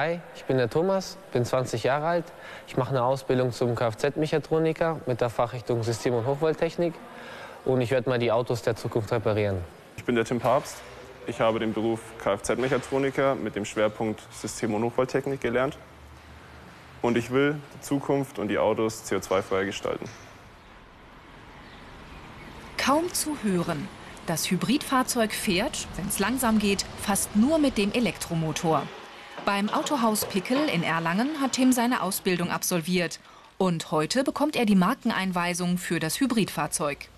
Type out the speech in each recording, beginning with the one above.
Hi, ich bin der Thomas, bin 20 Jahre alt. Ich mache eine Ausbildung zum Kfz-Mechatroniker mit der Fachrichtung System- und Hochvolttechnik. Und ich werde mal die Autos der Zukunft reparieren. Ich bin der Tim Papst. Ich habe den Beruf Kfz-Mechatroniker mit dem Schwerpunkt System- und Hochvolttechnik gelernt. Und ich will die Zukunft und die Autos CO2-frei gestalten. Kaum zu hören. Das Hybridfahrzeug fährt, wenn es langsam geht, fast nur mit dem Elektromotor. Beim Autohaus Pickel in Erlangen hat Tim seine Ausbildung absolviert. Und heute bekommt er die Markeneinweisung für das Hybridfahrzeug.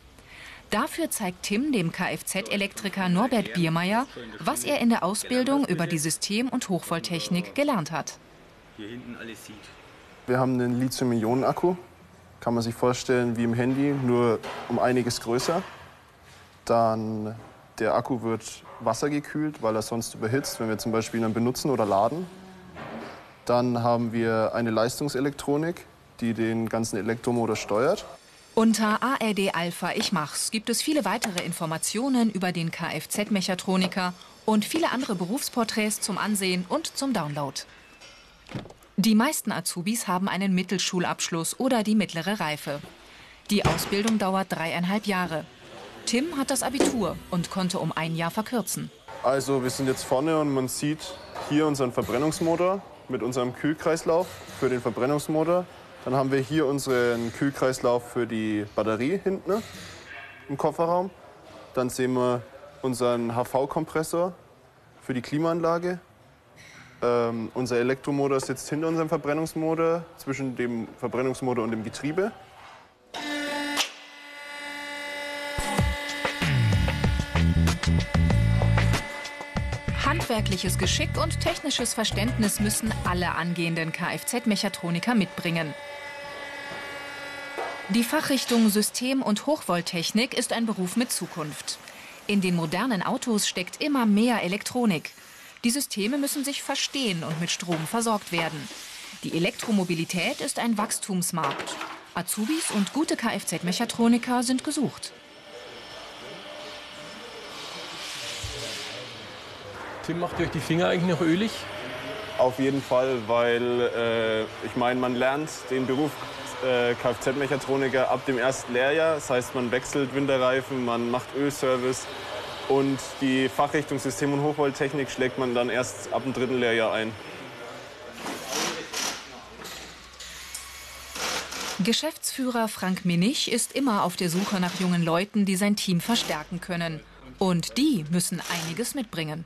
Dafür zeigt Tim dem Kfz-Elektriker Norbert Biermeier, was er in der Ausbildung über die System- und Hochvolttechnik gelernt hat. Hier hinten alles sieht. Wir haben einen Lithium-Ionen-Akku. Kann man sich vorstellen wie im Handy, nur um einiges größer. Dann der Akku wird wassergekühlt, weil er sonst überhitzt, wenn wir zum Beispiel ihn benutzen oder laden. Dann haben wir eine Leistungselektronik, die den ganzen Elektromotor steuert. Unter ARD Alpha Ich Mach's gibt es viele weitere Informationen über den Kfz-Mechatroniker und viele andere Berufsporträts zum Ansehen und zum Download. Die meisten Azubis haben einen Mittelschulabschluss oder die mittlere Reife. Die Ausbildung dauert dreieinhalb Jahre. Tim hat das Abitur und konnte um ein Jahr verkürzen. Also wir sind jetzt vorne und man sieht hier unseren Verbrennungsmotor mit unserem Kühlkreislauf für den Verbrennungsmotor. Dann haben wir hier unseren Kühlkreislauf für die Batterie hinten ne, im Kofferraum. Dann sehen wir unseren HV-Kompressor für die Klimaanlage. Ähm, unser Elektromotor sitzt hinter unserem Verbrennungsmotor, zwischen dem Verbrennungsmotor und dem Getriebe. Handwerkliches Geschick und technisches Verständnis müssen alle angehenden Kfz-Mechatroniker mitbringen. Die Fachrichtung System- und Hochvolttechnik ist ein Beruf mit Zukunft. In den modernen Autos steckt immer mehr Elektronik. Die Systeme müssen sich verstehen und mit Strom versorgt werden. Die Elektromobilität ist ein Wachstumsmarkt. Azubis und gute Kfz-Mechatroniker sind gesucht. Tim, macht euch die Finger eigentlich noch ölig? Auf jeden Fall, weil äh, ich meine, man lernt den Beruf äh, Kfz-Mechatroniker ab dem ersten Lehrjahr. Das heißt, man wechselt Winterreifen, man macht Ölservice und die Fachrichtung System- und Hochvolttechnik schlägt man dann erst ab dem dritten Lehrjahr ein. Geschäftsführer Frank Minich ist immer auf der Suche nach jungen Leuten, die sein Team verstärken können. Und die müssen einiges mitbringen.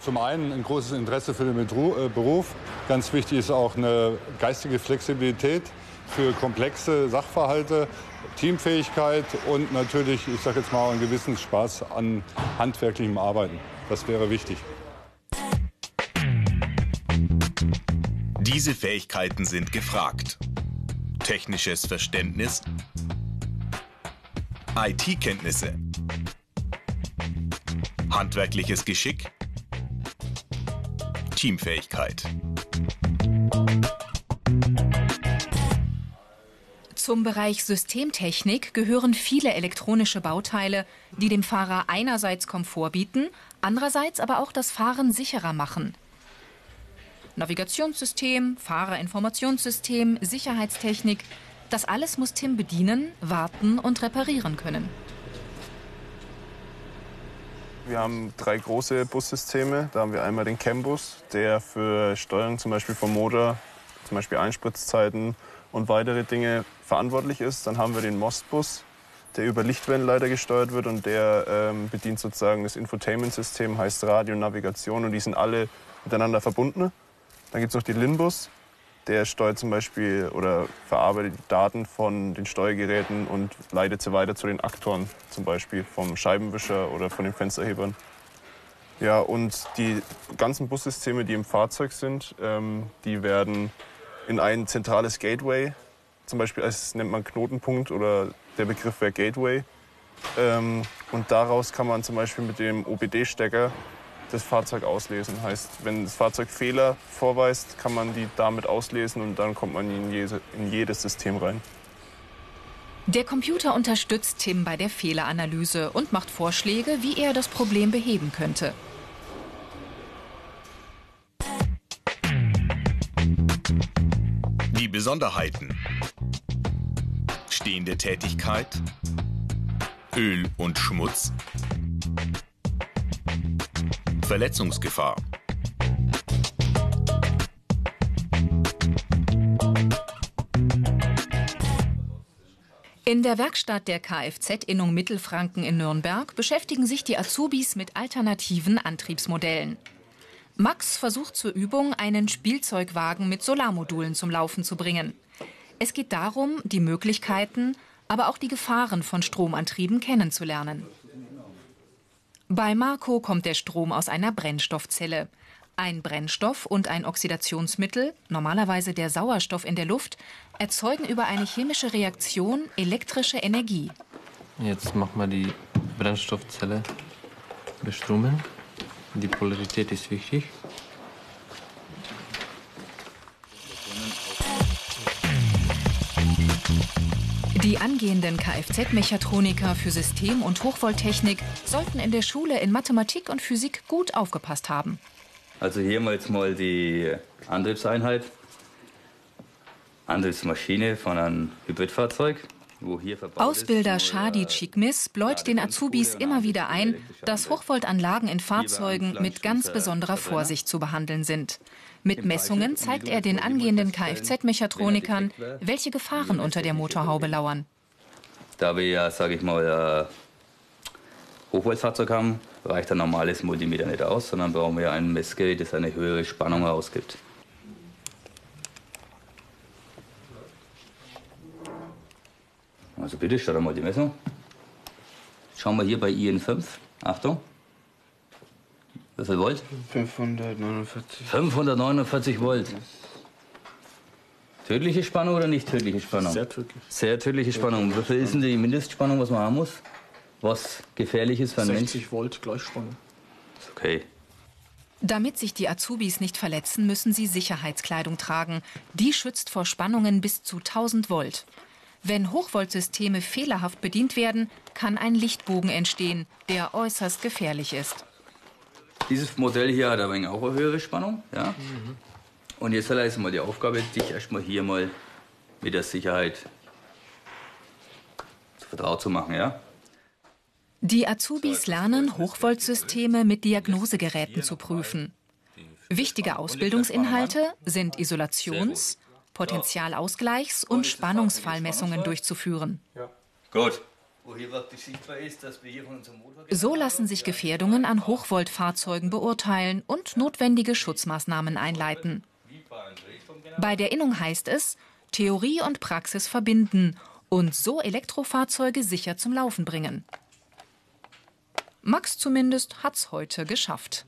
Zum einen ein großes Interesse für den äh, Beruf. Ganz wichtig ist auch eine geistige Flexibilität für komplexe Sachverhalte, Teamfähigkeit und natürlich, ich sage jetzt mal, einen gewissen Spaß an handwerklichem Arbeiten. Das wäre wichtig. Diese Fähigkeiten sind gefragt. Technisches Verständnis, IT-Kenntnisse, handwerkliches Geschick, Teamfähigkeit. Zum Bereich Systemtechnik gehören viele elektronische Bauteile, die dem Fahrer einerseits Komfort bieten, andererseits aber auch das Fahren sicherer machen. Navigationssystem, Fahrerinformationssystem, Sicherheitstechnik, das alles muss Tim bedienen, warten und reparieren können. Wir haben drei große Bussysteme. Da haben wir einmal den CAN-Bus, der für Steuerung zum Beispiel vom Motor, zum Beispiel Einspritzzeiten und weitere Dinge verantwortlich ist. Dann haben wir den MOST-Bus, der über Lichtwellenleiter gesteuert wird und der ähm, bedient sozusagen das Infotainment-System, heißt Radio und Navigation und die sind alle miteinander verbunden. Dann gibt es noch den LIN-Bus, der steuert zum Beispiel oder verarbeitet die Daten von den Steuergeräten und leitet sie weiter zu den Aktoren, zum Beispiel vom Scheibenwischer oder von den Fensterhebern. Ja, und die ganzen Bussysteme, die im Fahrzeug sind, ähm, die werden in ein zentrales Gateway, zum Beispiel als nennt man Knotenpunkt oder der Begriff wäre Gateway. Ähm, und daraus kann man zum Beispiel mit dem OBD-Stecker das Fahrzeug auslesen. Heißt, wenn das Fahrzeug Fehler vorweist, kann man die damit auslesen und dann kommt man in, jede, in jedes System rein. Der Computer unterstützt Tim bei der Fehleranalyse und macht Vorschläge, wie er das Problem beheben könnte. Die Besonderheiten. Stehende Tätigkeit. Öl und Schmutz. Verletzungsgefahr. In der Werkstatt der Kfz-Innung Mittelfranken in Nürnberg beschäftigen sich die Azubis mit alternativen Antriebsmodellen. Max versucht zur Übung, einen Spielzeugwagen mit Solarmodulen zum Laufen zu bringen. Es geht darum, die Möglichkeiten, aber auch die Gefahren von Stromantrieben kennenzulernen. Bei Marco kommt der Strom aus einer Brennstoffzelle. Ein Brennstoff und ein Oxidationsmittel, normalerweise der Sauerstoff in der Luft, erzeugen über eine chemische Reaktion elektrische Energie. Jetzt machen wir die Brennstoffzelle bestromen. Die Polarität ist wichtig. Die angehenden Kfz-Mechatroniker für System- und Hochvolttechnik sollten in der Schule in Mathematik und Physik gut aufgepasst haben. Also hier mal jetzt mal die Antriebseinheit. Antriebsmaschine von einem Hybridfahrzeug. Ausbilder ist, Shadi Chikmis bläut den Azubis immer wieder ein, dass Hochvoltanlagen in Fahrzeugen mit ganz besonderer Vorsicht zu behandeln sind. Mit Messungen zeigt er den angehenden Kfz-Mechatronikern, welche Gefahren unter der Motorhaube lauern. Da wir ja, sage ich mal, Hochvoltfahrzeug haben, reicht ein normales Multimeter nicht aus, sondern brauchen wir ein Messgerät, das eine höhere Spannung ausgibt. Also bitte, start mal die Messung. Schauen wir hier bei IN5. Achtung. Wie viel Volt? 549. 549 Volt. Tödliche Spannung oder nicht tödliche Spannung? Sehr tödlich. Sehr tödliche Spannung. Wie viel ist denn die Mindestspannung, was man haben muss? Was gefährlich ist für einen 60 Mensch? Volt Gleichspannung. Ist okay. Damit sich die Azubis nicht verletzen, müssen sie Sicherheitskleidung tragen. Die schützt vor Spannungen bis zu 1000 Volt. Wenn Hochvoltsysteme fehlerhaft bedient werden, kann ein Lichtbogen entstehen, der äußerst gefährlich ist. Dieses Modell hier hat aber auch eine höhere Spannung. Ja? Und jetzt ist mal die Aufgabe, dich erstmal hier mal mit der Sicherheit vertraut zu machen. Ja? Die Azubis lernen, Hochvoltsysteme mit Diagnosegeräten zu prüfen. Wichtige Ausbildungsinhalte sind Isolations-, Potentialausgleichs- und Spannungsfallmessungen durchzuführen. Gut. So lassen sich Gefährdungen an Hochvoltfahrzeugen beurteilen und notwendige Schutzmaßnahmen einleiten. Bei der Innung heißt es, Theorie und Praxis verbinden und so Elektrofahrzeuge sicher zum Laufen bringen. Max zumindest hat's heute geschafft.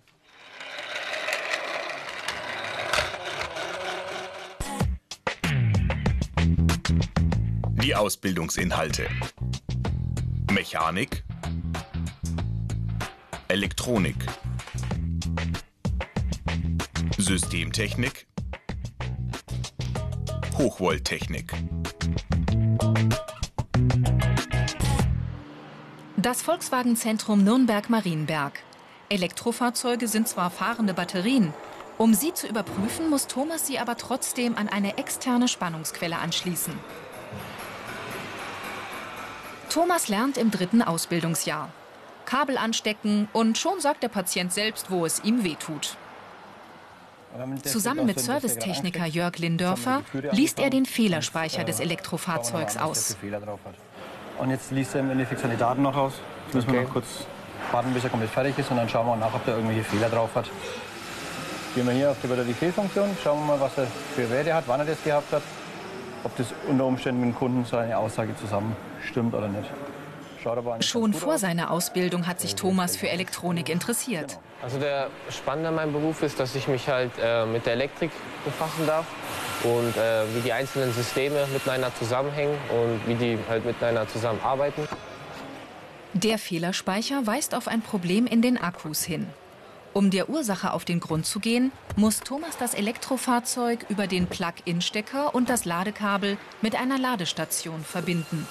Die Ausbildungsinhalte. Mechanik. Elektronik. Systemtechnik. Hochvolttechnik. Das Volkswagen-Zentrum Nürnberg-Marienberg. Elektrofahrzeuge sind zwar fahrende Batterien. Um sie zu überprüfen, muss Thomas sie aber trotzdem an eine externe Spannungsquelle anschließen. Thomas lernt im dritten Ausbildungsjahr. Kabel anstecken und schon sagt der Patient selbst, wo es ihm wehtut. Zusammen mit Servicetechniker Jörg Lindörfer liest er den Fehlerspeicher des Elektrofahrzeugs aus. Und jetzt liest er im Endeffekt seine Daten noch aus. Jetzt müssen wir noch kurz warten, bis er komplett fertig ist und dann schauen wir nach, ob er irgendwelche Fehler drauf hat. Gehen wir hier auf die Batteriefehlfunktion, schauen wir mal, was er für Werte hat, wann er das gehabt hat, ob das unter Umständen mit dem Kunden seine Aussage zusammenstimmt oder nicht. Schaut aber eigentlich Schon vor aus. seiner Ausbildung hat sich Thomas für Elektronik interessiert. Also der Spannende an meinem Beruf ist, dass ich mich halt äh, mit der Elektrik befassen darf und äh, wie die einzelnen Systeme miteinander zusammenhängen und wie die halt miteinander zusammenarbeiten. Der Fehlerspeicher weist auf ein Problem in den Akkus hin. Um der Ursache auf den Grund zu gehen, muss Thomas das Elektrofahrzeug über den Plug-in-Stecker und das Ladekabel mit einer Ladestation verbinden.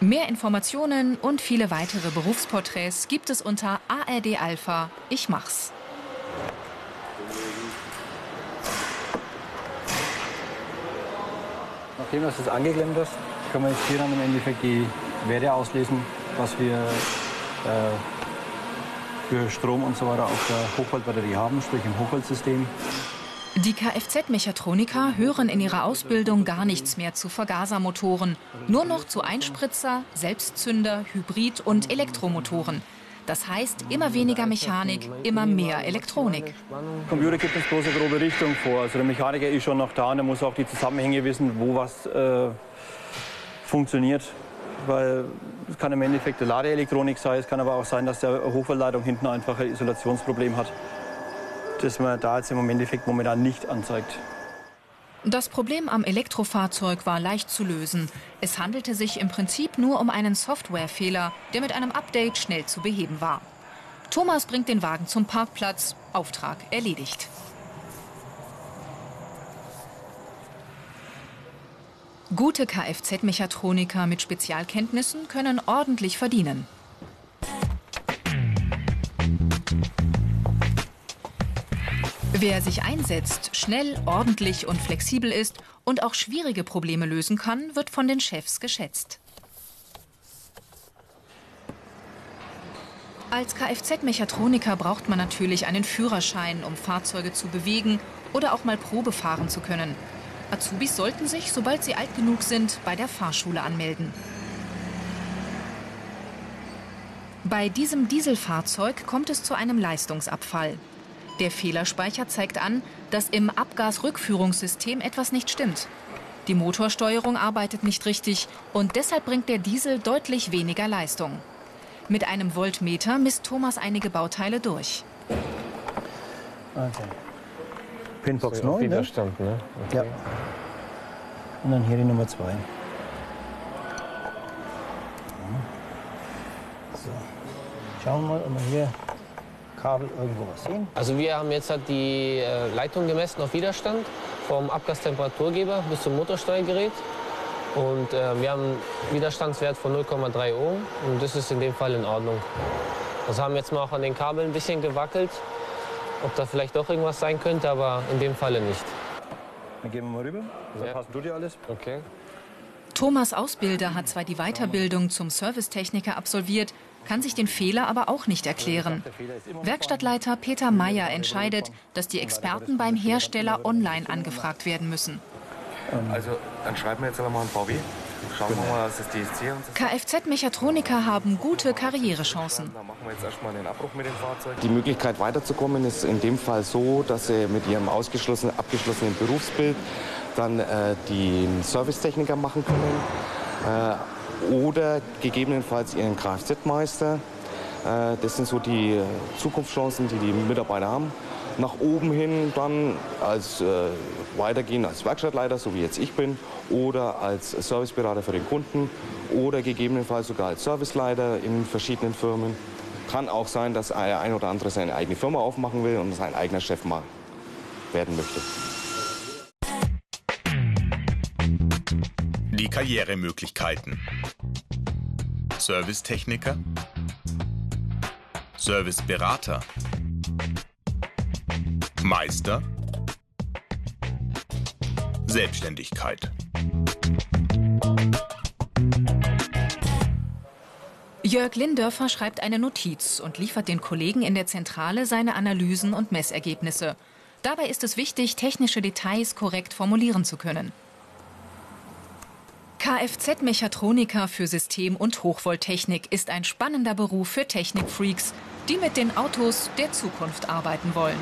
Mehr Informationen und viele weitere Berufsporträts gibt es unter ARD Alpha. Ich mach's. Nachdem das jetzt angeklemmt ist, können wir jetzt hier dann im Endeffekt die Werte auslesen, was wir äh, für Strom und so weiter auf der Hochvoltbatterie haben, sprich im Hochvoltsystem. Die Kfz-Mechatroniker hören in ihrer Ausbildung gar nichts mehr zu Vergasermotoren, nur noch zu Einspritzer, Selbstzünder, Hybrid- und Elektromotoren. Das heißt, immer weniger Mechanik, immer mehr Elektronik. Computer gibt uns eine grobe Richtung vor. Also der Mechaniker ist schon noch da und er muss auch die Zusammenhänge wissen, wo was äh, funktioniert. Weil es kann im Endeffekt eine Ladeelektronik sein, es kann aber auch sein, dass der Hochvoltleitung hinten einfach ein Isolationsproblem hat, das man da jetzt im Endeffekt momentan nicht anzeigt. Das Problem am Elektrofahrzeug war leicht zu lösen. Es handelte sich im Prinzip nur um einen Softwarefehler, der mit einem Update schnell zu beheben war. Thomas bringt den Wagen zum Parkplatz. Auftrag erledigt. Gute Kfz-Mechatroniker mit Spezialkenntnissen können ordentlich verdienen. Wer sich einsetzt, schnell, ordentlich und flexibel ist und auch schwierige Probleme lösen kann, wird von den Chefs geschätzt. Als Kfz-Mechatroniker braucht man natürlich einen Führerschein, um Fahrzeuge zu bewegen oder auch mal Probe fahren zu können. Azubis sollten sich, sobald sie alt genug sind, bei der Fahrschule anmelden. Bei diesem Dieselfahrzeug kommt es zu einem Leistungsabfall. Der Fehlerspeicher zeigt an, dass im Abgasrückführungssystem etwas nicht stimmt. Die Motorsteuerung arbeitet nicht richtig und deshalb bringt der Diesel deutlich weniger Leistung. Mit einem Voltmeter misst Thomas einige Bauteile durch. Okay. Pinbox So, auf 9, ne? Widerstand, ne? Okay. Ja. Und dann hier die Nummer 2. So. Schauen wir mal, ob wir hier Kabel irgendwo was sehen. Also wir haben jetzt halt die äh, Leitung gemessen auf Widerstand vom Abgastemperaturgeber bis zum Motorsteuergerät. Und äh, wir haben einen Widerstandswert von 0,3 Ohm und das ist in dem Fall in Ordnung. Also haben jetzt mal auch an den Kabeln ein bisschen gewackelt, ob da vielleicht doch irgendwas sein könnte, aber in dem Falle nicht. Dann gehen wir mal rüber. Dann Ja. passen du dir alles. Okay. Thomas Ausbilder hat zwar die Weiterbildung zum Servicetechniker absolviert, kann sich den Fehler aber auch nicht erklären. Werkstattleiter Peter Meyer entscheidet, dass die Experten beim Hersteller online angefragt werden müssen. Also, dann schreiben wir jetzt aber mal ein VW. Schauen wir mal, was das DSC uns. Kfz-Mechatroniker haben gute Karrierechancen. Dann machen wir jetzt erstmal den Abbruch mit dem Fahrzeug. Die Möglichkeit weiterzukommen ist in dem Fall so, dass sie mit ihrem ausgeschlossenen, abgeschlossenen Berufsbild dann äh, den Servicetechniker machen können äh, oder gegebenenfalls ihren Kfz-Meister. Äh, das sind so die Zukunftschancen, die die Mitarbeiter haben. Nach oben hin dann als äh, weitergehen als Werkstattleiter, so wie jetzt ich bin, oder als Serviceberater für den Kunden oder gegebenenfalls sogar als Serviceleiter in verschiedenen Firmen. Kann auch sein, dass ein ein oder andere seine eigene Firma aufmachen will und sein eigener Chef mal werden möchte. Die Karrieremöglichkeiten. Servicetechniker. Serviceberater. Meister. Selbstständigkeit. Jörg Lindörfer schreibt eine Notiz und liefert den Kollegen in der Zentrale seine Analysen und Messergebnisse. Dabei ist es wichtig, technische Details korrekt formulieren zu können. Kfz-Mechatroniker für System- und Hochvolttechnik ist ein spannender Beruf für Technikfreaks, die mit den Autos der Zukunft arbeiten wollen.